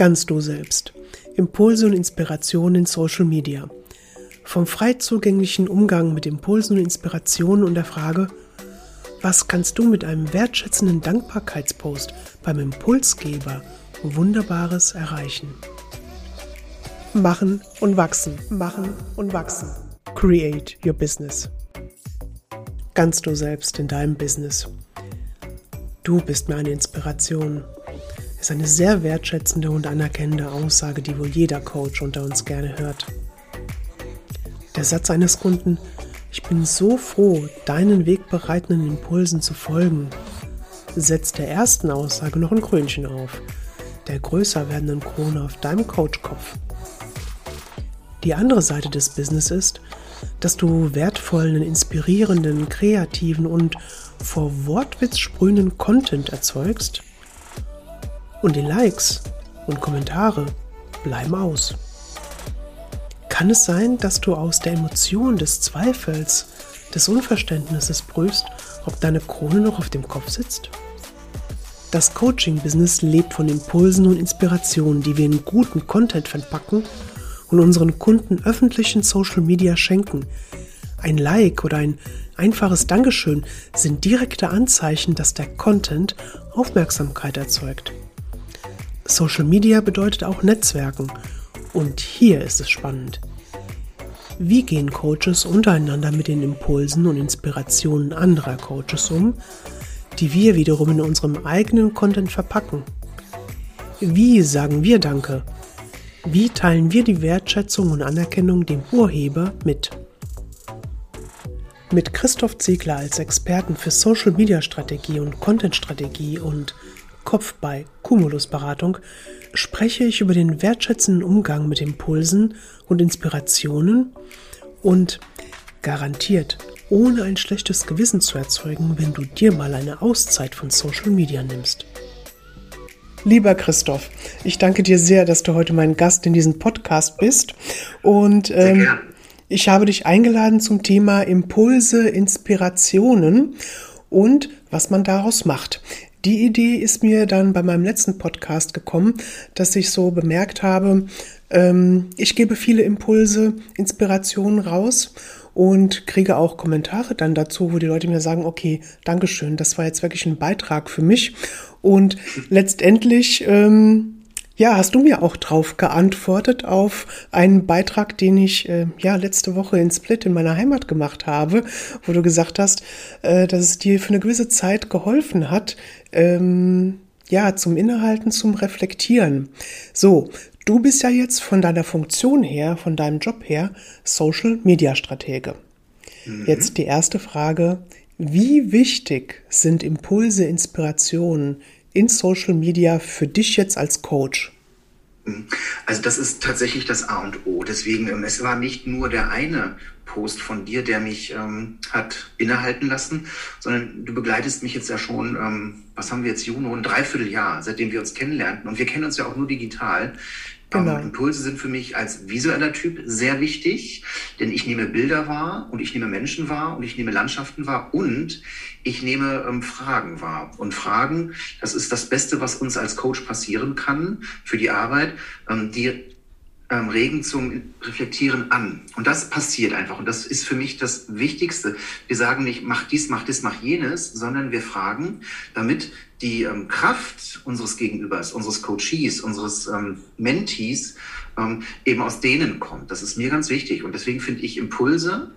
Ganz du selbst. Impulse und Inspirationen in Social Media. Vom frei zugänglichen Umgang mit Impulsen und Inspirationen und der Frage, was kannst du mit einem wertschätzenden Dankbarkeitspost beim Impulsgeber Wunderbares erreichen? Machen und wachsen, machen und wachsen. Create your business. Ganz du selbst in deinem Business. Du bist mir eine Inspiration ist eine sehr wertschätzende und anerkennende Aussage, die wohl jeder Coach unter uns gerne hört. Der Satz eines Kunden, ich bin so froh, deinen wegbereitenden Impulsen zu folgen, setzt der ersten Aussage noch ein Krönchen auf, der größer werdenden Krone auf deinem Coachkopf. Die andere Seite des Business ist, dass du wertvollen, inspirierenden, kreativen und vor Wortwitz sprühenden Content erzeugst, und die Likes und Kommentare bleiben aus. Kann es sein, dass du aus der Emotion des Zweifels, des Unverständnisses prüfst, ob deine Krone noch auf dem Kopf sitzt? Das Coaching-Business lebt von Impulsen und Inspirationen, die wir in guten Content verpacken und unseren Kunden öffentlichen Social Media schenken. Ein Like oder ein einfaches Dankeschön sind direkte Anzeichen, dass der Content Aufmerksamkeit erzeugt. Social Media bedeutet auch Netzwerken. Und hier ist es spannend. Wie gehen Coaches untereinander mit den Impulsen und Inspirationen anderer Coaches um, die wir wiederum in unserem eigenen Content verpacken? Wie sagen wir Danke? Wie teilen wir die Wertschätzung und Anerkennung dem Urheber mit? Mit Christoph Ziegler als Experten für Social Media Strategie und Content Strategie und Kopf bei Cumulus Beratung spreche ich über den wertschätzenden Umgang mit Impulsen und Inspirationen und garantiert ohne ein schlechtes Gewissen zu erzeugen, wenn du dir mal eine Auszeit von Social Media nimmst. Lieber Christoph, ich danke dir sehr, dass du heute mein Gast in diesem Podcast bist. Und ähm, ich habe dich eingeladen zum Thema Impulse, Inspirationen und was man daraus macht. Die Idee ist mir dann bei meinem letzten Podcast gekommen, dass ich so bemerkt habe, ähm, ich gebe viele Impulse, Inspirationen raus und kriege auch Kommentare dann dazu, wo die Leute mir sagen, okay, Dankeschön, das war jetzt wirklich ein Beitrag für mich. Und letztendlich ähm, ja, hast du mir auch drauf geantwortet auf einen Beitrag, den ich äh, ja letzte Woche in Split in meiner Heimat gemacht habe, wo du gesagt hast, äh, dass es dir für eine gewisse Zeit geholfen hat, ähm, ja, zum Innehalten, zum Reflektieren. So, du bist ja jetzt von deiner Funktion her, von deinem Job her, Social Media Stratege. Mhm. Jetzt die erste Frage. Wie wichtig sind Impulse, Inspirationen in Social Media für dich jetzt als Coach? Also das ist tatsächlich das A und O. Deswegen, ähm, es war nicht nur der eine Post von dir, der mich ähm, hat innehalten lassen, sondern du begleitest mich jetzt ja schon, ähm, was haben wir jetzt, Juno, ein Dreivierteljahr, seitdem wir uns kennenlernten. Und wir kennen uns ja auch nur digital. Genau. Ähm, Impulse sind für mich als visueller Typ sehr wichtig, denn ich nehme Bilder wahr und ich nehme Menschen wahr und ich nehme Landschaften wahr und ich nehme ähm, Fragen wahr. Und Fragen, das ist das Beste, was uns als Coach passieren kann für die Arbeit. Ähm, die ähm, regen zum Reflektieren an. Und das passiert einfach. Und das ist für mich das Wichtigste. Wir sagen nicht, mach dies, mach das, mach jenes, sondern wir fragen, damit die ähm, Kraft unseres Gegenübers, unseres Coaches, unseres ähm, Mentees ähm, eben aus denen kommt. Das ist mir ganz wichtig. Und deswegen finde ich Impulse,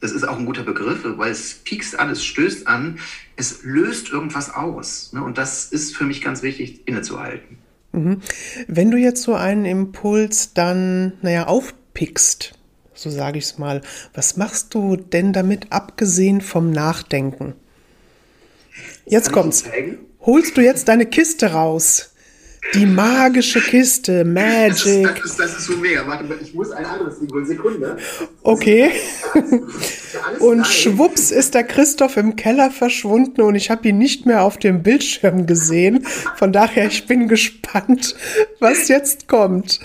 das ist auch ein guter Begriff, weil es piekst an, es stößt an, es löst irgendwas aus. Ne? Und das ist für mich ganz wichtig, innezuhalten. Mhm. Wenn du jetzt so einen Impuls dann, naja, aufpickst, so sage ich es mal, was machst du denn damit, abgesehen vom Nachdenken? Jetzt kommt's. Holst du jetzt deine Kiste raus? Die magische Kiste, Magic. Das, das, das ist so mega. Warte mal, ich muss ein anderes Ding Sekunde. Okay. Und schwupps ist der Christoph im Keller verschwunden und ich habe ihn nicht mehr auf dem Bildschirm gesehen. Von daher, ich bin gespannt, was jetzt kommt.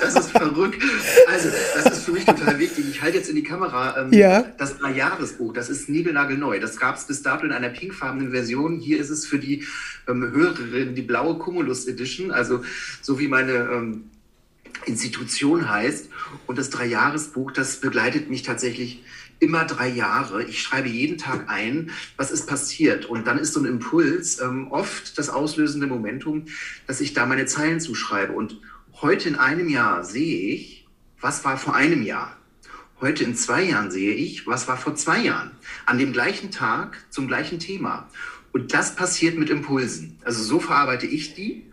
Das ist verrückt. Also, das ist für mich total wichtig. Ich halte jetzt in die Kamera ähm, ja. das Jahresbuch. Das ist niegelnagelneu. Das gab es bis dato in einer pinkfarbenen Version. Hier ist es für die ähm, Hörerin die blaue Cumulus Fabulous Edition, also so wie meine ähm, Institution heißt. Und das Dreijahresbuch, das begleitet mich tatsächlich immer drei Jahre. Ich schreibe jeden Tag ein, was ist passiert. Und dann ist so ein Impuls ähm, oft das auslösende Momentum, dass ich da meine Zeilen zuschreibe. Und heute in einem Jahr sehe ich, was war vor einem Jahr. Heute in zwei Jahren sehe ich, was war vor zwei Jahren. An dem gleichen Tag zum gleichen Thema. Und das passiert mit Impulsen. Also so verarbeite ich die.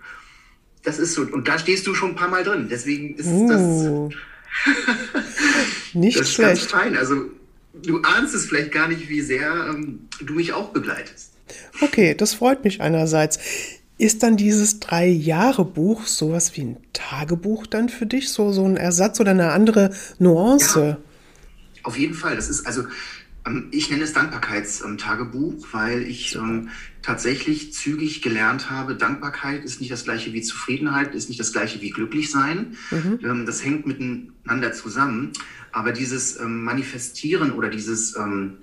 Das ist so. Und da stehst du schon ein paar Mal drin. Deswegen ist uh, das. nicht das schlecht. Ganz fein. Also du ahnst es vielleicht gar nicht, wie sehr ähm, du mich auch begleitest. Okay, das freut mich einerseits. Ist dann dieses Drei-Jahre-Buch sowas wie ein Tagebuch dann für dich? So, so ein Ersatz oder eine andere Nuance? Ja, auf jeden Fall. Das ist also, ich nenne es Dankbarkeitstagebuch, weil ich ähm, tatsächlich zügig gelernt habe, Dankbarkeit ist nicht das gleiche wie Zufriedenheit, ist nicht das gleiche wie glücklich sein. Mhm. Ähm, das hängt miteinander zusammen. Aber dieses ähm, Manifestieren oder dieses ähm,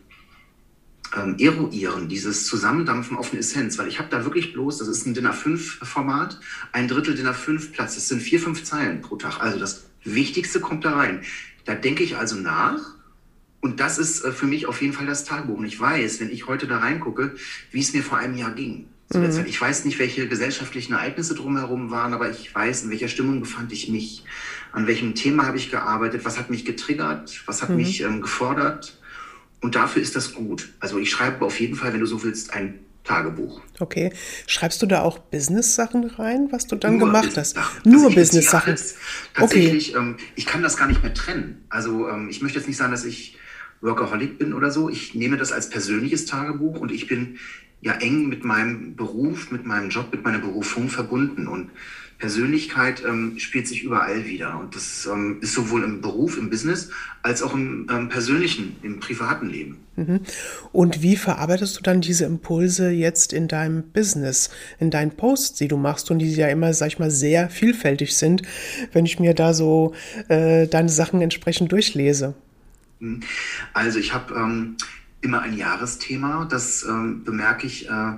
ähm, Eruieren, dieses Zusammendampfen auf eine Essenz, weil ich habe da wirklich bloß, das ist ein DIN A5-Format, ein Drittel DIN A5 Platz. Das sind vier, fünf Zeilen pro Tag. Also das Wichtigste kommt da rein. Da denke ich also nach und das ist äh, für mich auf jeden Fall das Tagebuch. Und ich weiß, wenn ich heute da reingucke, wie es mir vor einem Jahr ging. Mhm. Ich weiß nicht, welche gesellschaftlichen Ereignisse drumherum waren, aber ich weiß, in welcher Stimmung befand ich mich, an welchem Thema habe ich gearbeitet, was hat mich getriggert, was hat mhm. mich ähm, gefordert. Und dafür ist das gut. Also ich schreibe auf jeden Fall, wenn du so willst, ein Tagebuch. Okay. Schreibst du da auch Business-Sachen rein, was du dann Nur gemacht hast? Nur also Business-Sachen. Tatsächlich, okay. ähm, ich kann das gar nicht mehr trennen. Also ähm, ich möchte jetzt nicht sagen, dass ich Workaholic bin oder so. Ich nehme das als persönliches Tagebuch und ich bin ja eng mit meinem Beruf, mit meinem Job, mit meiner Berufung verbunden. Und Persönlichkeit ähm, spielt sich überall wieder. Und das ähm, ist sowohl im Beruf, im Business, als auch im ähm, persönlichen, im privaten Leben. Mhm. Und wie verarbeitest du dann diese Impulse jetzt in deinem Business, in deinen Posts, die du machst und die ja immer, sag ich mal, sehr vielfältig sind, wenn ich mir da so äh, deine Sachen entsprechend durchlese? Hm. Also ich habe ähm, immer ein Jahresthema, das ähm, bemerke ich äh,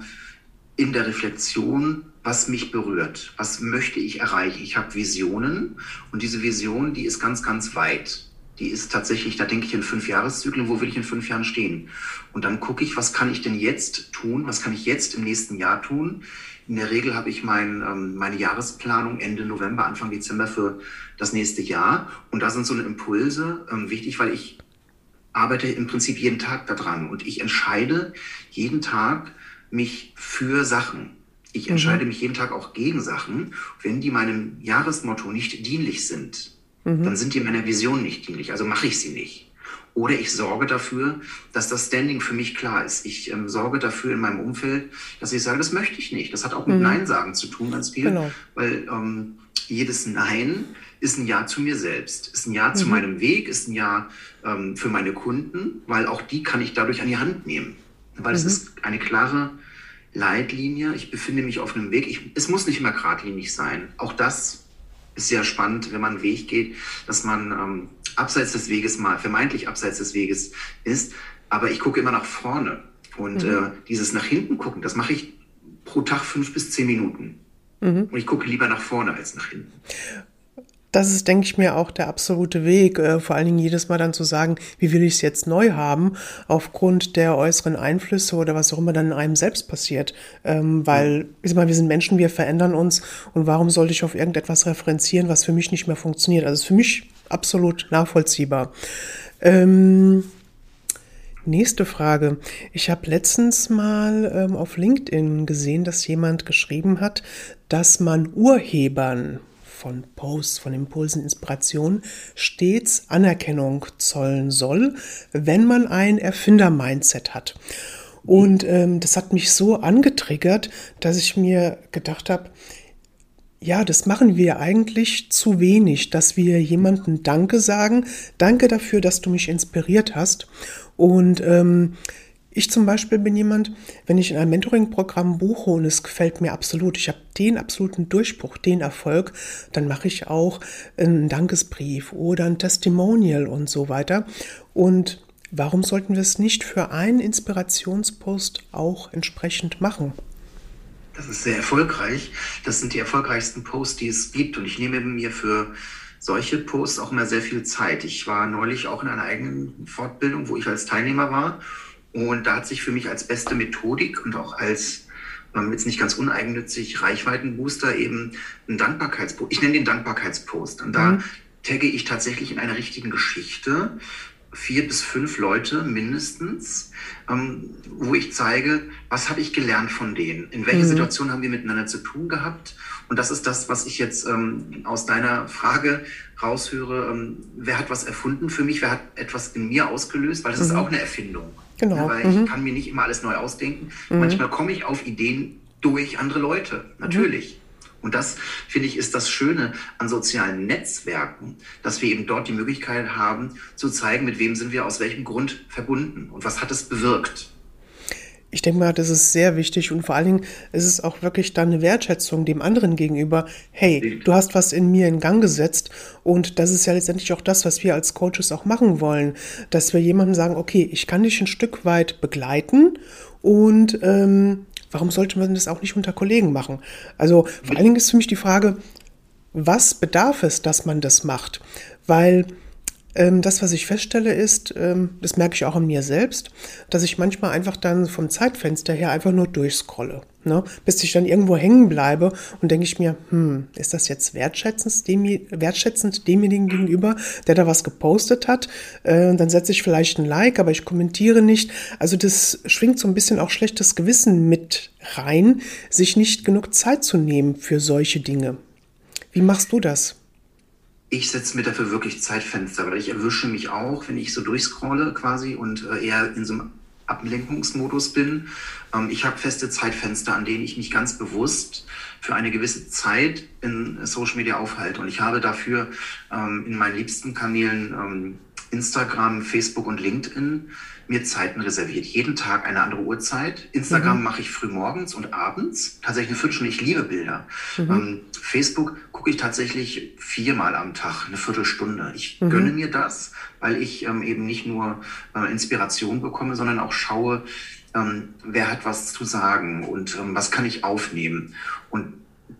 in der Reflexion, was mich berührt, was möchte ich erreichen. Ich habe Visionen und diese Vision, die ist ganz, ganz weit. Die ist tatsächlich, da denke ich in fünf Jahreszyklen, wo will ich in fünf Jahren stehen? Und dann gucke ich, was kann ich denn jetzt tun? Was kann ich jetzt im nächsten Jahr tun? In der Regel habe ich mein, ähm, meine Jahresplanung Ende November, Anfang Dezember für das nächste Jahr. Und da sind so eine Impulse ähm, wichtig, weil ich arbeite im Prinzip jeden Tag daran und ich entscheide jeden Tag mich für Sachen. Ich mhm. entscheide mhm. mich jeden Tag auch gegen Sachen. Wenn die meinem Jahresmotto nicht dienlich sind, mhm. dann sind die meiner Vision nicht dienlich, also mache ich sie nicht. Oder ich sorge dafür, dass das Standing für mich klar ist. Ich ähm, sorge dafür in meinem Umfeld, dass ich sage, das möchte ich nicht. Das hat auch mit mhm. Nein sagen zu tun, ganz viel. Genau. Weil ähm, jedes Nein ist ein Ja zu mir selbst, ist ein Ja mhm. zu meinem Weg, ist ein Ja ähm, für meine Kunden, weil auch die kann ich dadurch an die Hand nehmen. Weil mhm. es ist eine klare Leitlinie. Ich befinde mich auf einem Weg. Ich, es muss nicht immer geradlinig sein. Auch das ist sehr spannend, wenn man einen Weg geht, dass man ähm, abseits des Weges mal, vermeintlich abseits des Weges ist. Aber ich gucke immer nach vorne. Und mhm. äh, dieses nach hinten gucken, das mache ich pro Tag fünf bis zehn Minuten. Mhm. Und ich gucke lieber nach vorne als nach hinten. Das ist, denke ich mir, auch der absolute Weg, äh, vor allen Dingen jedes Mal dann zu sagen, wie will ich es jetzt neu haben, aufgrund der äußeren Einflüsse oder was auch immer dann in einem selbst passiert. Ähm, weil, ich sag mal, wir sind Menschen, wir verändern uns und warum sollte ich auf irgendetwas referenzieren, was für mich nicht mehr funktioniert? Also ist für mich absolut nachvollziehbar. Ähm, Nächste Frage. Ich habe letztens mal ähm, auf LinkedIn gesehen, dass jemand geschrieben hat, dass man Urhebern von Posts, von Impulsen, Inspirationen stets Anerkennung zollen soll, wenn man ein Erfinder-Mindset hat. Und ähm, das hat mich so angetriggert, dass ich mir gedacht habe, ja, das machen wir eigentlich zu wenig, dass wir jemandem Danke sagen. Danke dafür, dass du mich inspiriert hast. Und ähm, ich zum Beispiel bin jemand, wenn ich in einem Mentoring-Programm buche und es gefällt mir absolut, ich habe den absoluten Durchbruch, den Erfolg, dann mache ich auch einen Dankesbrief oder ein Testimonial und so weiter. Und warum sollten wir es nicht für einen Inspirationspost auch entsprechend machen? Das ist sehr erfolgreich. Das sind die erfolgreichsten Posts, die es gibt. Und ich nehme mir für solche Posts auch immer sehr viel Zeit. Ich war neulich auch in einer eigenen Fortbildung, wo ich als Teilnehmer war. Und da hat sich für mich als beste Methodik und auch als ähm, jetzt nicht ganz uneigennützig Reichweitenbooster eben ein Dankbarkeitspost. Ich nenne den Dankbarkeitspost. Und da mhm. tagge ich tatsächlich in einer richtigen Geschichte vier bis fünf Leute mindestens, ähm, wo ich zeige, was habe ich gelernt von denen, in welcher mhm. Situation haben wir miteinander zu tun gehabt. Und das ist das, was ich jetzt ähm, aus deiner Frage raushöre. Ähm, wer hat was erfunden für mich? Wer hat etwas in mir ausgelöst? Weil das mhm. ist auch eine Erfindung. Genau. Ja, weil mhm. ich kann mir nicht immer alles neu ausdenken. Mhm. Manchmal komme ich auf Ideen durch andere Leute, natürlich. Und das, finde ich, ist das Schöne an sozialen Netzwerken, dass wir eben dort die Möglichkeit haben, zu zeigen, mit wem sind wir aus welchem Grund verbunden und was hat es bewirkt. Ich denke mal, das ist sehr wichtig und vor allen Dingen ist es auch wirklich dann eine Wertschätzung dem anderen gegenüber. Hey, du hast was in mir in Gang gesetzt und das ist ja letztendlich auch das, was wir als Coaches auch machen wollen, dass wir jemandem sagen, okay, ich kann dich ein Stück weit begleiten und ähm, warum sollte man das auch nicht unter Kollegen machen? Also vor allen Dingen ist für mich die Frage, was bedarf es, dass man das macht? Weil das, was ich feststelle, ist, ähm, das merke ich auch an mir selbst, dass ich manchmal einfach dann vom Zeitfenster her einfach nur durchscrolle. Ne? Bis ich dann irgendwo hängen bleibe und denke ich mir, hm, ist das jetzt wertschätzend, dem, wertschätzend demjenigen gegenüber, der da was gepostet hat? Äh, dann setze ich vielleicht ein Like, aber ich kommentiere nicht. Also das schwingt so ein bisschen auch schlechtes Gewissen mit rein, sich nicht genug Zeit zu nehmen für solche Dinge. Wie machst du das? Ich setze mir dafür wirklich Zeitfenster, weil ich erwische mich auch, wenn ich so durchscrolle quasi und äh, eher in so einem Ablenkungsmodus bin. Ähm, ich habe feste Zeitfenster, an denen ich mich ganz bewusst für eine gewisse Zeit in Social Media aufhalte. Und ich habe dafür ähm, in meinen liebsten Kanälen ähm, Instagram, Facebook und LinkedIn mir Zeiten reserviert. Jeden Tag eine andere Uhrzeit. Instagram mhm. mache ich früh morgens und abends. Tatsächlich eine Viertelstunde. Ich liebe Bilder. Mhm. Ähm, Facebook gucke ich tatsächlich viermal am Tag, eine Viertelstunde. Ich mhm. gönne mir das, weil ich ähm, eben nicht nur äh, Inspiration bekomme, sondern auch schaue, ähm, wer hat was zu sagen und ähm, was kann ich aufnehmen. Und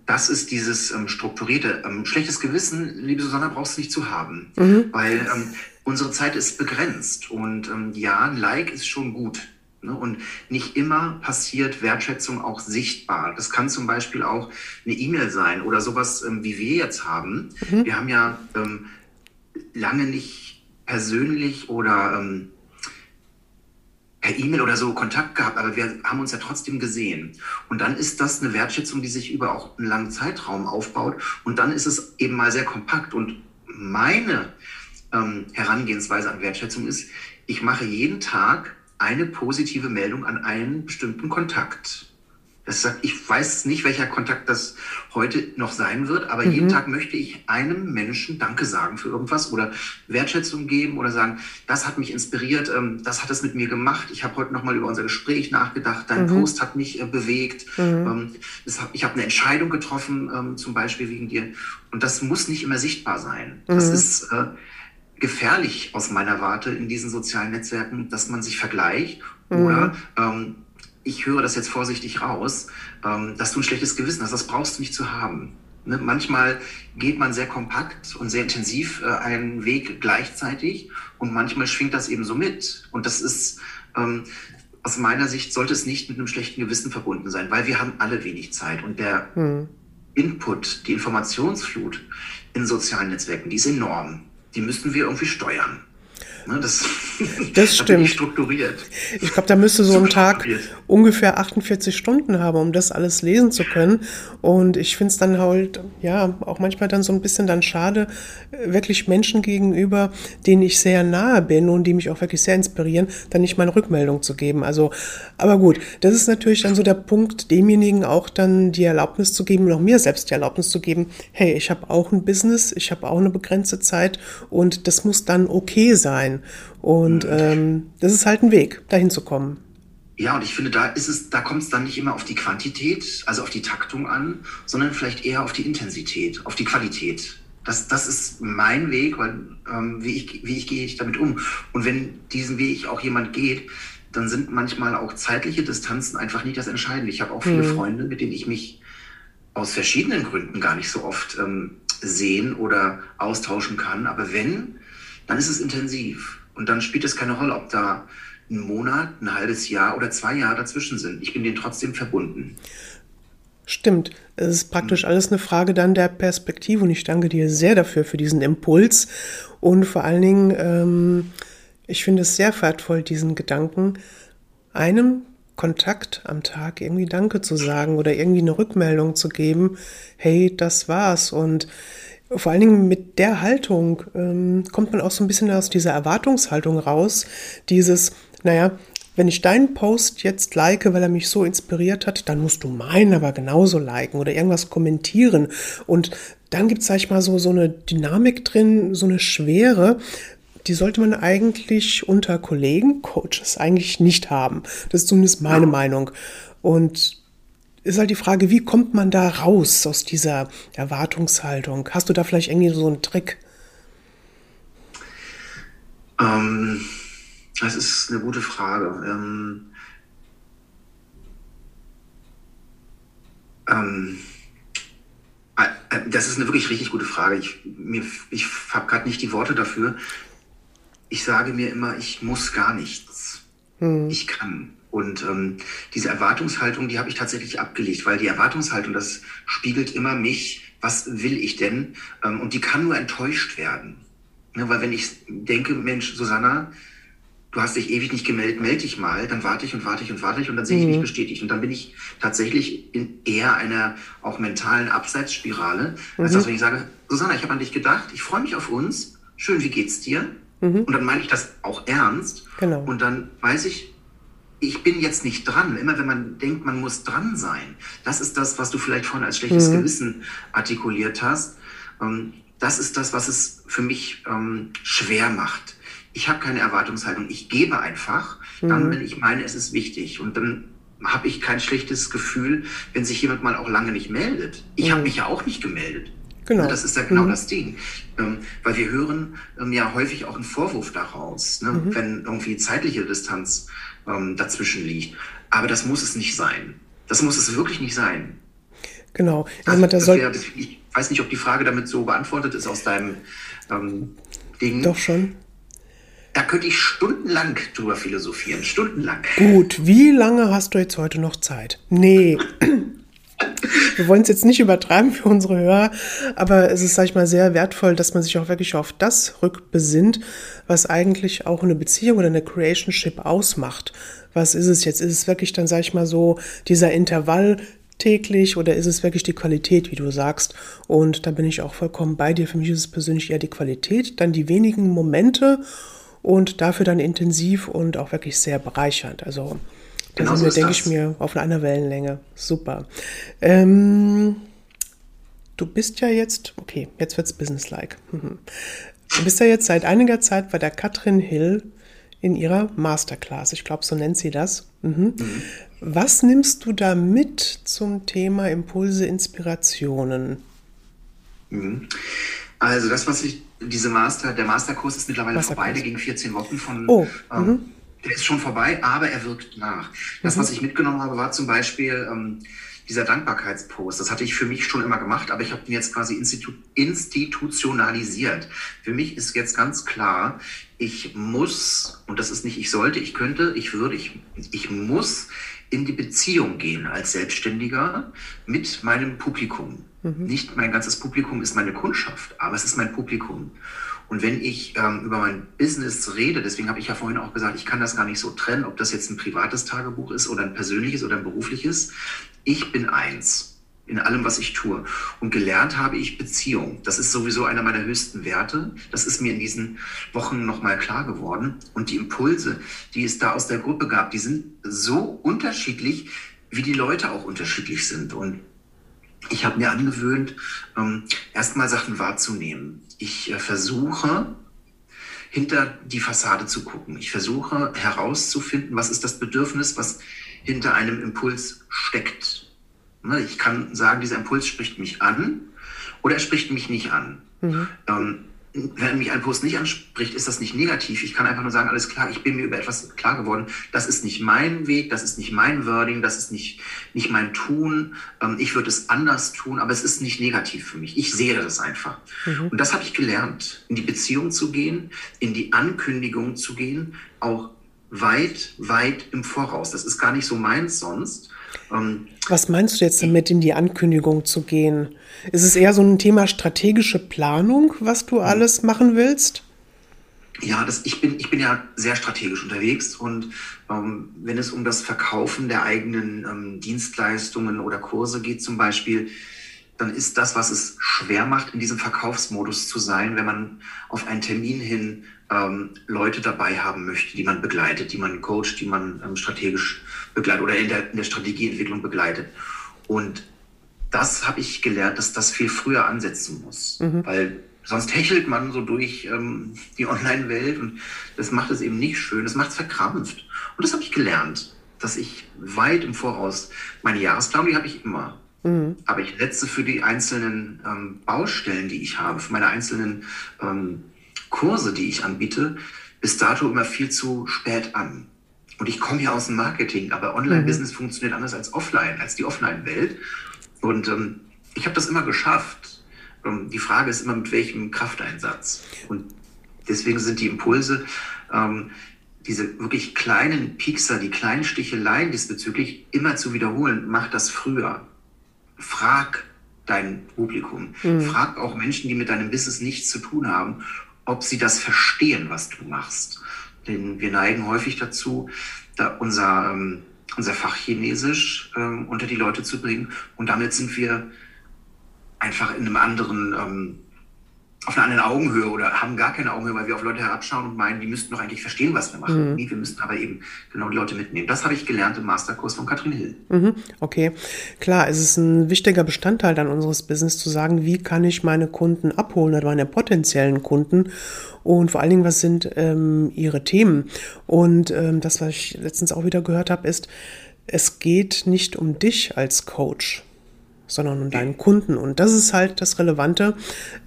das ist dieses ähm, strukturierte. Ähm, schlechtes Gewissen, liebe Susanna, brauchst du nicht zu haben, mhm. weil ähm, unsere Zeit ist begrenzt und ähm, ja, ein Like ist schon gut. Ne? Und nicht immer passiert Wertschätzung auch sichtbar. Das kann zum Beispiel auch eine E-Mail sein oder sowas, ähm, wie wir jetzt haben. Mhm. Wir haben ja ähm, lange nicht persönlich oder ähm, per E-Mail oder so Kontakt gehabt, aber wir haben uns ja trotzdem gesehen. Und dann ist das eine Wertschätzung, die sich über auch einen langen Zeitraum aufbaut. Und dann ist es eben mal sehr kompakt. Und meine ähm, Herangehensweise an Wertschätzung ist, ich mache jeden Tag eine positive Meldung an einen bestimmten Kontakt. Das sagt, ich weiß nicht, welcher Kontakt das heute noch sein wird, aber mhm. jeden Tag möchte ich einem Menschen Danke sagen für irgendwas oder Wertschätzung geben oder sagen, das hat mich inspiriert, ähm, das hat es mit mir gemacht. Ich habe heute nochmal über unser Gespräch nachgedacht, dein mhm. Post hat mich äh, bewegt. Mhm. ich habe eine Entscheidung getroffen, ähm, zum Beispiel wegen dir. Und das muss nicht immer sichtbar sein. Das mhm. ist äh, gefährlich aus meiner Warte in diesen sozialen Netzwerken, dass man sich vergleicht mhm. oder ähm, ich höre das jetzt vorsichtig raus, ähm, dass du ein schlechtes Gewissen hast. Das brauchst du nicht zu haben. Ne? Manchmal geht man sehr kompakt und sehr intensiv äh, einen Weg gleichzeitig und manchmal schwingt das eben so mit. Und das ist ähm, aus meiner Sicht sollte es nicht mit einem schlechten Gewissen verbunden sein, weil wir haben alle wenig Zeit und der mhm. Input, die Informationsflut in sozialen Netzwerken, die ist enorm die müssten wir irgendwie steuern. Ne, das, das stimmt. strukturiert. Ich glaube, da müsste so ein Tag ungefähr 48 Stunden haben, um das alles lesen zu können. Und ich finde es dann halt, ja, auch manchmal dann so ein bisschen dann schade, wirklich Menschen gegenüber, denen ich sehr nahe bin und die mich auch wirklich sehr inspirieren, dann nicht mal eine Rückmeldung zu geben. Also, aber gut, das ist natürlich dann so der Punkt, demjenigen auch dann die Erlaubnis zu geben auch mir selbst die Erlaubnis zu geben, hey, ich habe auch ein Business, ich habe auch eine begrenzte Zeit und das muss dann okay sein sein. Und mhm. ähm, das ist halt ein Weg, dahin zu kommen. Ja, und ich finde, da ist es, da kommt es dann nicht immer auf die Quantität, also auf die Taktung an, sondern vielleicht eher auf die Intensität, auf die Qualität. Das, das ist mein Weg, weil ähm, wie, ich, wie ich gehe ich damit um. Und wenn diesen Weg auch jemand geht, dann sind manchmal auch zeitliche Distanzen einfach nicht das Entscheidende. Ich habe auch viele mhm. Freunde, mit denen ich mich aus verschiedenen Gründen gar nicht so oft ähm, sehen oder austauschen kann. Aber wenn, dann ist es intensiv. Und dann spielt es keine Rolle, ob da ein Monat, ein halbes Jahr oder zwei Jahre dazwischen sind. Ich bin denen trotzdem verbunden. Stimmt. Es ist praktisch alles eine Frage dann der Perspektive und ich danke dir sehr dafür, für diesen Impuls. Und vor allen Dingen, ähm, ich finde es sehr wertvoll, diesen Gedanken, einem Kontakt am Tag irgendwie Danke zu sagen oder irgendwie eine Rückmeldung zu geben, hey, das war's. Und vor allen Dingen mit der Haltung ähm, kommt man auch so ein bisschen aus dieser Erwartungshaltung raus, dieses, naja, wenn ich deinen Post jetzt like, weil er mich so inspiriert hat, dann musst du meinen aber genauso liken oder irgendwas kommentieren. Und dann gibt es, sag ich mal, so, so eine Dynamik drin, so eine Schwere, die sollte man eigentlich unter Kollegen, Coaches eigentlich nicht haben. Das ist zumindest meine ja. Meinung. Und ist halt die Frage, wie kommt man da raus aus dieser Erwartungshaltung? Hast du da vielleicht irgendwie so einen Trick? Ähm, das ist eine gute Frage. Ähm, ähm, äh, das ist eine wirklich richtig gute Frage. Ich, ich habe gerade nicht die Worte dafür. Ich sage mir immer, ich muss gar nichts. Hm. Ich kann. Und ähm, diese Erwartungshaltung, die habe ich tatsächlich abgelegt, weil die Erwartungshaltung, das spiegelt immer mich, was will ich denn? Ähm, und die kann nur enttäuscht werden. Ja, weil wenn ich denke, Mensch, Susanna, du hast dich ewig nicht gemeldet, melde dich mal, dann warte ich und warte ich und warte ich und dann sehe ich mhm. mich bestätigt. Und dann bin ich tatsächlich in eher einer auch mentalen Abseitsspirale, mhm. als dass wenn ich sage, Susanna, ich habe an dich gedacht, ich freue mich auf uns, schön, wie geht's dir? Mhm. Und dann meine ich das auch ernst. Genau. Und dann weiß ich, ich bin jetzt nicht dran. Immer wenn man denkt, man muss dran sein, das ist das, was du vielleicht vorhin als schlechtes mhm. Gewissen artikuliert hast. Ähm, das ist das, was es für mich ähm, schwer macht ich habe keine Erwartungshaltung, ich gebe einfach, dann, mhm. wenn ich meine, es ist wichtig. Und dann habe ich kein schlechtes Gefühl, wenn sich jemand mal auch lange nicht meldet. Ich mhm. habe mich ja auch nicht gemeldet. Genau. Das ist ja genau mhm. das Ding. Ähm, weil wir hören ähm, ja häufig auch einen Vorwurf daraus, ne? Mhm. wenn irgendwie zeitliche Distanz ähm, dazwischen liegt. Aber das muss es nicht sein. Das muss es wirklich nicht sein. Genau. Also, das wär, ich weiß nicht, ob die Frage damit so beantwortet ist aus deinem ähm, Ding. Doch schon. Da könnte ich stundenlang drüber philosophieren, stundenlang. Gut, wie lange hast du jetzt heute noch Zeit? Nee. Wir wollen es jetzt nicht übertreiben für unsere Hörer, aber es ist, sag ich mal, sehr wertvoll, dass man sich auch wirklich auf das rückbesinnt, was eigentlich auch eine Beziehung oder eine Creationship ausmacht. Was ist es jetzt? Ist es wirklich dann, sag ich mal, so dieser Intervall täglich oder ist es wirklich die Qualität, wie du sagst? Und da bin ich auch vollkommen bei dir. Für mich ist es persönlich eher die Qualität, dann die wenigen Momente und dafür dann intensiv und auch wirklich sehr bereichernd. Also genau sind wir, denke ich mir, auf einer Wellenlänge. Super. Ähm, du bist ja jetzt, okay, jetzt wird's businesslike. Mhm. Du bist ja jetzt seit einiger Zeit bei der Katrin Hill in ihrer Masterclass. Ich glaube, so nennt sie das. Mhm. Mhm. Was nimmst du da mit zum Thema Impulse, Inspirationen? Mhm. Also das, was ich diese Master, der Masterkurs ist mittlerweile Masterkurs. vorbei, der ging 14 Wochen von. Oh, ähm, mhm. Der ist schon vorbei, aber er wirkt nach. Das, mhm. was ich mitgenommen habe, war zum Beispiel ähm, dieser Dankbarkeitspost. Das hatte ich für mich schon immer gemacht, aber ich habe ihn jetzt quasi institu institutionalisiert. Für mich ist jetzt ganz klar, ich muss, und das ist nicht ich sollte, ich könnte, ich würde, ich, ich muss in die Beziehung gehen als Selbstständiger mit meinem Publikum. Mhm. Nicht mein ganzes Publikum ist meine Kundschaft, aber es ist mein Publikum. Und wenn ich ähm, über mein Business rede, deswegen habe ich ja vorhin auch gesagt, ich kann das gar nicht so trennen, ob das jetzt ein privates Tagebuch ist oder ein persönliches oder ein berufliches. Ich bin eins in allem, was ich tue. Und gelernt habe ich Beziehung. Das ist sowieso einer meiner höchsten Werte. Das ist mir in diesen Wochen nochmal klar geworden. Und die Impulse, die es da aus der Gruppe gab, die sind so unterschiedlich, wie die Leute auch unterschiedlich sind. Und ich habe mir angewöhnt, ähm, erstmal Sachen wahrzunehmen. Ich äh, versuche, hinter die Fassade zu gucken. Ich versuche herauszufinden, was ist das Bedürfnis, was hinter einem Impuls steckt. Ne, ich kann sagen, dieser Impuls spricht mich an oder er spricht mich nicht an. Mhm. Ähm, wenn mich ein Post nicht anspricht, ist das nicht negativ. Ich kann einfach nur sagen, alles klar, ich bin mir über etwas klar geworden. Das ist nicht mein Weg, das ist nicht mein Wording, das ist nicht, nicht mein Tun. Ähm, ich würde es anders tun, aber es ist nicht negativ für mich. Ich sehe das einfach. Mhm. Und das habe ich gelernt, in die Beziehung zu gehen, in die Ankündigung zu gehen, auch weit, weit im Voraus. Das ist gar nicht so meins sonst. Ähm, Was meinst du jetzt damit, in die Ankündigung zu gehen? Ist es eher so ein Thema strategische Planung, was du alles machen willst? Ja, das, ich, bin, ich bin ja sehr strategisch unterwegs und ähm, wenn es um das Verkaufen der eigenen ähm, Dienstleistungen oder Kurse geht zum Beispiel, dann ist das, was es schwer macht, in diesem Verkaufsmodus zu sein, wenn man auf einen Termin hin ähm, Leute dabei haben möchte, die man begleitet, die man coacht, die man ähm, strategisch begleitet oder in der, in der Strategieentwicklung begleitet. Und das habe ich gelernt, dass das viel früher ansetzen muss, mhm. weil sonst hechelt man so durch ähm, die Online-Welt und das macht es eben nicht schön, das macht es verkrampft. Und das habe ich gelernt, dass ich weit im Voraus meine Jahresplanung, die habe ich immer. Mhm. Aber ich setze für die einzelnen ähm, Baustellen, die ich habe, für meine einzelnen ähm, Kurse, die ich anbiete, bis dato immer viel zu spät an. Und ich komme ja aus dem Marketing, aber Online-Business mhm. funktioniert anders als offline, als die Offline-Welt. Und ähm, ich habe das immer geschafft. Ähm, die Frage ist immer, mit welchem Krafteinsatz. Und deswegen sind die Impulse, ähm, diese wirklich kleinen Piekser, die kleinen Sticheleien diesbezüglich immer zu wiederholen. Mach das früher. Frag dein Publikum. Mhm. Frag auch Menschen, die mit deinem Business nichts zu tun haben, ob sie das verstehen, was du machst. Denn wir neigen häufig dazu, da unser ähm, unser Fach Chinesisch ähm, unter die Leute zu bringen. Und damit sind wir einfach in einem anderen, ähm, auf einer anderen Augenhöhe oder haben gar keine Augenhöhe, weil wir auf Leute herabschauen und meinen, die müssten doch eigentlich verstehen, was wir machen. Mhm. Nee, wir müssten aber eben genau die Leute mitnehmen. Das habe ich gelernt im Masterkurs von Katrin Hill. Mhm. Okay, klar, es ist ein wichtiger Bestandteil dann unseres Business zu sagen, wie kann ich meine Kunden abholen oder meine potenziellen Kunden und vor allen Dingen, was sind ähm, ihre Themen? Und ähm, das, was ich letztens auch wieder gehört habe, ist, es geht nicht um dich als Coach, sondern um deinen Kunden. Und das ist halt das Relevante,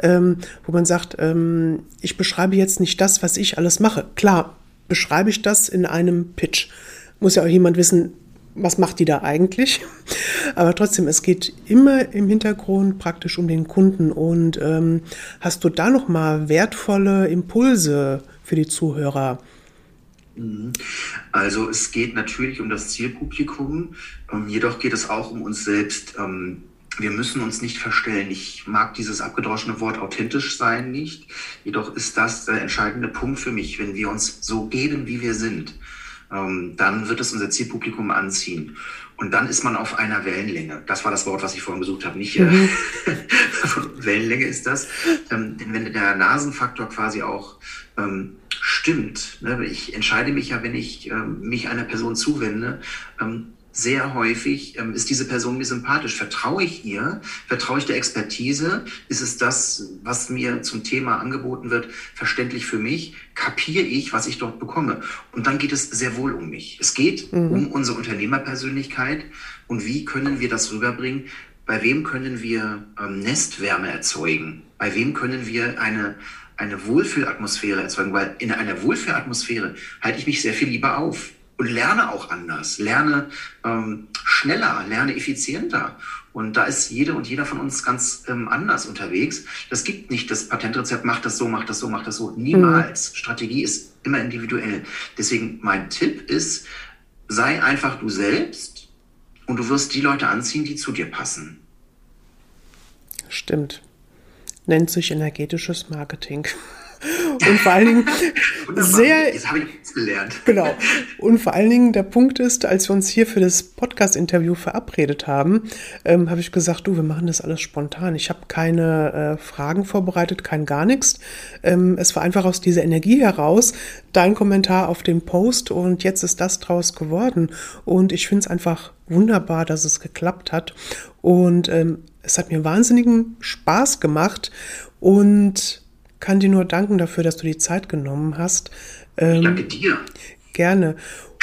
ähm, wo man sagt, ähm, ich beschreibe jetzt nicht das, was ich alles mache. Klar, beschreibe ich das in einem Pitch. Muss ja auch jemand wissen, was macht die da eigentlich? Aber trotzdem, es geht immer im Hintergrund praktisch um den Kunden. Und ähm, hast du da noch mal wertvolle Impulse für die Zuhörer? Mhm. Also es geht natürlich um das Zielpublikum, ähm, jedoch geht es auch um uns selbst. Ähm, wir müssen uns nicht verstellen. Ich mag dieses abgedroschene Wort authentisch sein nicht. Jedoch ist das der entscheidende Punkt für mich, wenn wir uns so geben, wie wir sind ähm, dann wird es unser Zielpublikum anziehen. Und dann ist man auf einer Wellenlänge. Das war das Wort, was ich vorhin gesucht habe. Nicht äh, mhm. Wellenlänge ist das. Ähm, denn wenn der Nasenfaktor quasi auch ähm, stimmt, ne, ich entscheide mich ja, wenn ich ähm, mich einer Person zuwende, ähm, sehr häufig, ähm, ist diese Person mir sympathisch. Vertraue ich ihr? Vertraue ich der Expertise? Ist es das, was mir zum Thema angeboten wird, verständlich für mich? Kapiere ich, was ich dort bekomme? Und dann geht es sehr wohl um mich. Es geht mhm. um unsere Unternehmerpersönlichkeit und wie können wir das rüberbringen? Bei wem können wir ähm, Nestwärme erzeugen? Bei wem können wir eine eine Wohlfühlatmosphäre erzeugen, weil in einer Wohlfühlatmosphäre halte ich mich sehr viel lieber auf und lerne auch anders, lerne ähm, schneller, lerne effizienter. Und da ist jede und jeder von uns ganz ähm, anders unterwegs. Das gibt nicht das Patentrezept, mach das so, mach das so, mach das so. Niemals. Mhm. Strategie ist immer individuell. Deswegen mein Tipp ist, sei einfach du selbst und du wirst die Leute anziehen, die zu dir passen. Stimmt. Nennt sich energetisches Marketing. Und vor allen Dingen sehr. Jetzt habe ich nichts gelernt. Genau. Und vor allen Dingen der Punkt ist, als wir uns hier für das Podcast-Interview verabredet haben, ähm, habe ich gesagt, du, wir machen das alles spontan. Ich habe keine äh, Fragen vorbereitet, kein gar nichts. Ähm, es war einfach aus dieser Energie heraus dein Kommentar auf den Post und jetzt ist das draus geworden. Und ich finde es einfach wunderbar, dass es geklappt hat. Und ähm, es hat mir wahnsinnigen Spaß gemacht und kann dir nur danken dafür, dass du die Zeit genommen hast. Ähm, ich danke dir. Gerne.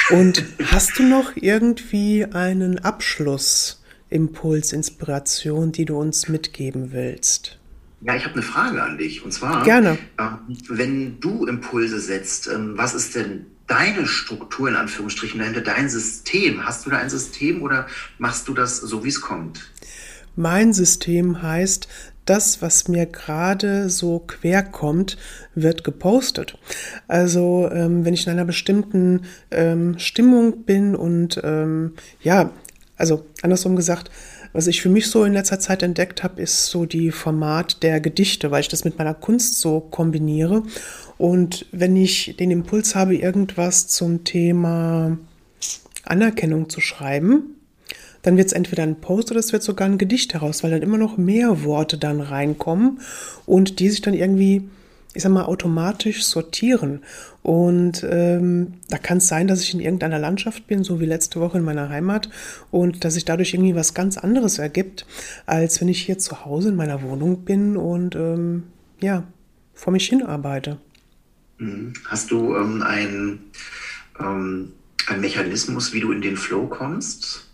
Und hast du noch irgendwie einen Abschlussimpuls, Inspiration, die du uns mitgeben willst? Ja, ich habe eine Frage an dich. Und zwar, Gerne. Äh, wenn du Impulse setzt, äh, was ist denn deine Struktur in Anführungsstrichen dahinter, dein System? Hast du da ein System oder machst du das so, wie es kommt? Mein System heißt, das, was mir gerade so quer kommt, wird gepostet. Also ähm, wenn ich in einer bestimmten ähm, Stimmung bin und ähm, ja, also andersrum gesagt, was ich für mich so in letzter Zeit entdeckt habe, ist so die Format der Gedichte, weil ich das mit meiner Kunst so kombiniere. Und wenn ich den Impuls habe, irgendwas zum Thema Anerkennung zu schreiben, dann wird es entweder ein Post oder es wird sogar ein Gedicht heraus, weil dann immer noch mehr Worte dann reinkommen und die sich dann irgendwie, ich sag mal, automatisch sortieren. Und ähm, da kann es sein, dass ich in irgendeiner Landschaft bin, so wie letzte Woche in meiner Heimat, und dass sich dadurch irgendwie was ganz anderes ergibt, als wenn ich hier zu Hause in meiner Wohnung bin und ähm, ja, vor mich hin arbeite. Mhm. Hast du ähm, ein, ähm, einen Mechanismus, wie du in den Flow kommst?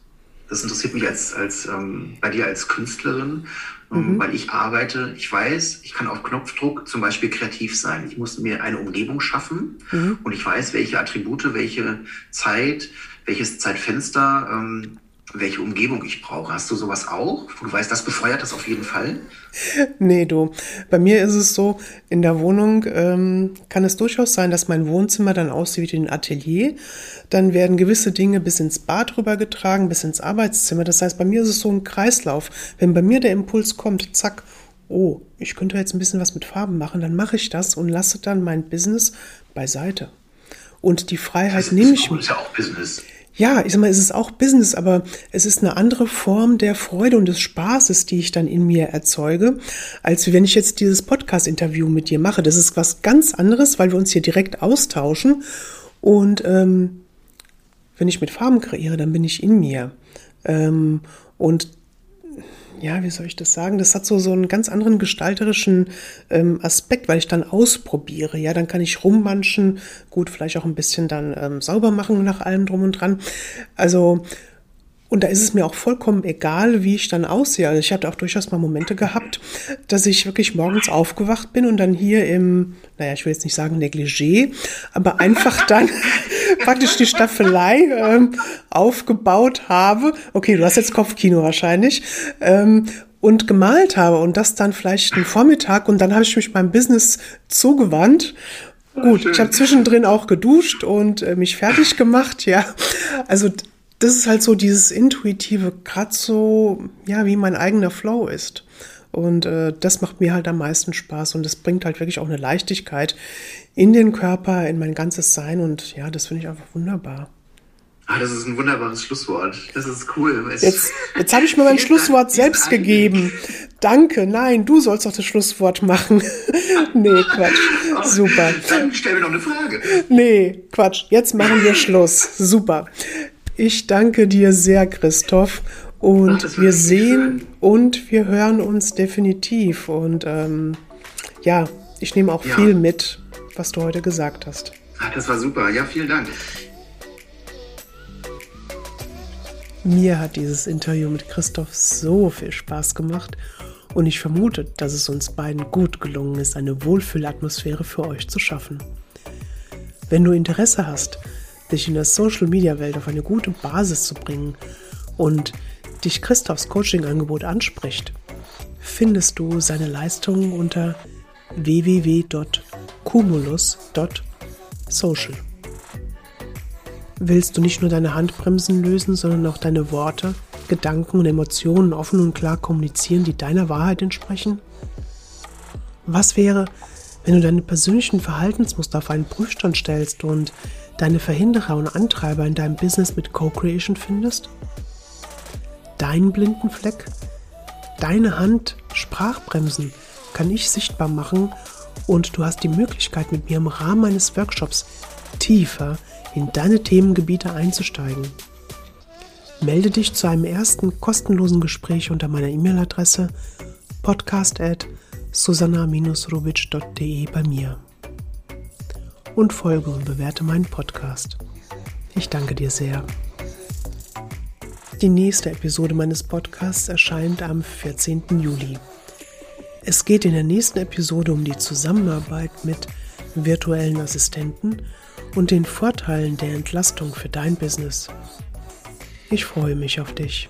Das interessiert mich als, als ähm, bei dir als Künstlerin, ähm, mhm. weil ich arbeite, ich weiß, ich kann auf Knopfdruck zum Beispiel kreativ sein. Ich muss mir eine Umgebung schaffen mhm. und ich weiß, welche Attribute, welche Zeit, welches Zeitfenster ähm, welche Umgebung ich brauche. Hast du sowas auch? Du weißt, das befeuert das auf jeden Fall? Nee, du. Bei mir ist es so, in der Wohnung ähm, kann es durchaus sein, dass mein Wohnzimmer dann aussieht wie ein Atelier. Dann werden gewisse Dinge bis ins Bad rübergetragen, bis ins Arbeitszimmer. Das heißt, bei mir ist es so ein Kreislauf. Wenn bei mir der Impuls kommt, zack, oh, ich könnte jetzt ein bisschen was mit Farben machen, dann mache ich das und lasse dann mein Business beiseite. Und die Freiheit nehme ich mir. Das ist ja auch Business ja, ich sag mal, es ist auch Business, aber es ist eine andere Form der Freude und des Spaßes, die ich dann in mir erzeuge, als wenn ich jetzt dieses Podcast-Interview mit dir mache. Das ist was ganz anderes, weil wir uns hier direkt austauschen. Und ähm, wenn ich mit Farben kreiere, dann bin ich in mir. Ähm, und ja, wie soll ich das sagen? Das hat so, so einen ganz anderen gestalterischen ähm, Aspekt, weil ich dann ausprobiere. Ja, dann kann ich rummanschen, gut, vielleicht auch ein bisschen dann ähm, sauber machen nach allem drum und dran. Also, und da ist es mir auch vollkommen egal, wie ich dann aussehe. Also ich hatte auch durchaus mal Momente gehabt, dass ich wirklich morgens aufgewacht bin und dann hier im, naja, ich will jetzt nicht sagen Negligé, aber einfach dann praktisch die Staffelei ähm, aufgebaut habe. Okay, du hast jetzt Kopfkino wahrscheinlich. Ähm, und gemalt habe und das dann vielleicht einen Vormittag und dann habe ich mich meinem Business zugewandt Gut, ich habe zwischendrin auch geduscht und äh, mich fertig gemacht, ja. Also das ist halt so dieses intuitive, gerade so, ja, wie mein eigener Flow ist. Und äh, das macht mir halt am meisten Spaß und das bringt halt wirklich auch eine Leichtigkeit in den Körper, in mein ganzes Sein und ja, das finde ich einfach wunderbar. Ah, das ist ein wunderbares Schlusswort. Das ist cool. Jetzt, jetzt habe ich mir mein Schlusswort selbst gegeben. Danke, nein, du sollst doch das Schlusswort machen. nee, Quatsch. Super. Dann stell mir noch eine Frage. Nee, Quatsch. Jetzt machen wir Schluss. Super. Ich danke dir sehr, Christoph. Und Ach, wir sehen schön. und wir hören uns definitiv. Und ähm, ja, ich nehme auch ja. viel mit, was du heute gesagt hast. Das war super. Ja, vielen Dank. Mir hat dieses Interview mit Christoph so viel Spaß gemacht und ich vermute, dass es uns beiden gut gelungen ist, eine Wohlfühlatmosphäre für euch zu schaffen. Wenn du Interesse hast, dich in der Social-Media-Welt auf eine gute Basis zu bringen und dich Christophs Coaching-Angebot anspricht, findest du seine Leistungen unter www.cumulus.social. Willst du nicht nur deine Handbremsen lösen, sondern auch deine Worte, Gedanken und Emotionen offen und klar kommunizieren, die deiner Wahrheit entsprechen? Was wäre, wenn du deine persönlichen Verhaltensmuster auf einen Prüfstand stellst und deine Verhinderer und Antreiber in deinem Business mit Co-Creation findest? Deinen blinden Fleck? Deine Hand Sprachbremsen kann ich sichtbar machen und du hast die Möglichkeit, mit mir im Rahmen meines Workshops tiefer in deine Themengebiete einzusteigen. Melde dich zu einem ersten kostenlosen Gespräch unter meiner E-Mail-Adresse podcast susanna-rubitsch.de bei mir und folge und bewerte meinen Podcast. Ich danke dir sehr. Die nächste Episode meines Podcasts erscheint am 14. Juli. Es geht in der nächsten Episode um die Zusammenarbeit mit virtuellen Assistenten und den Vorteilen der Entlastung für dein Business. Ich freue mich auf dich.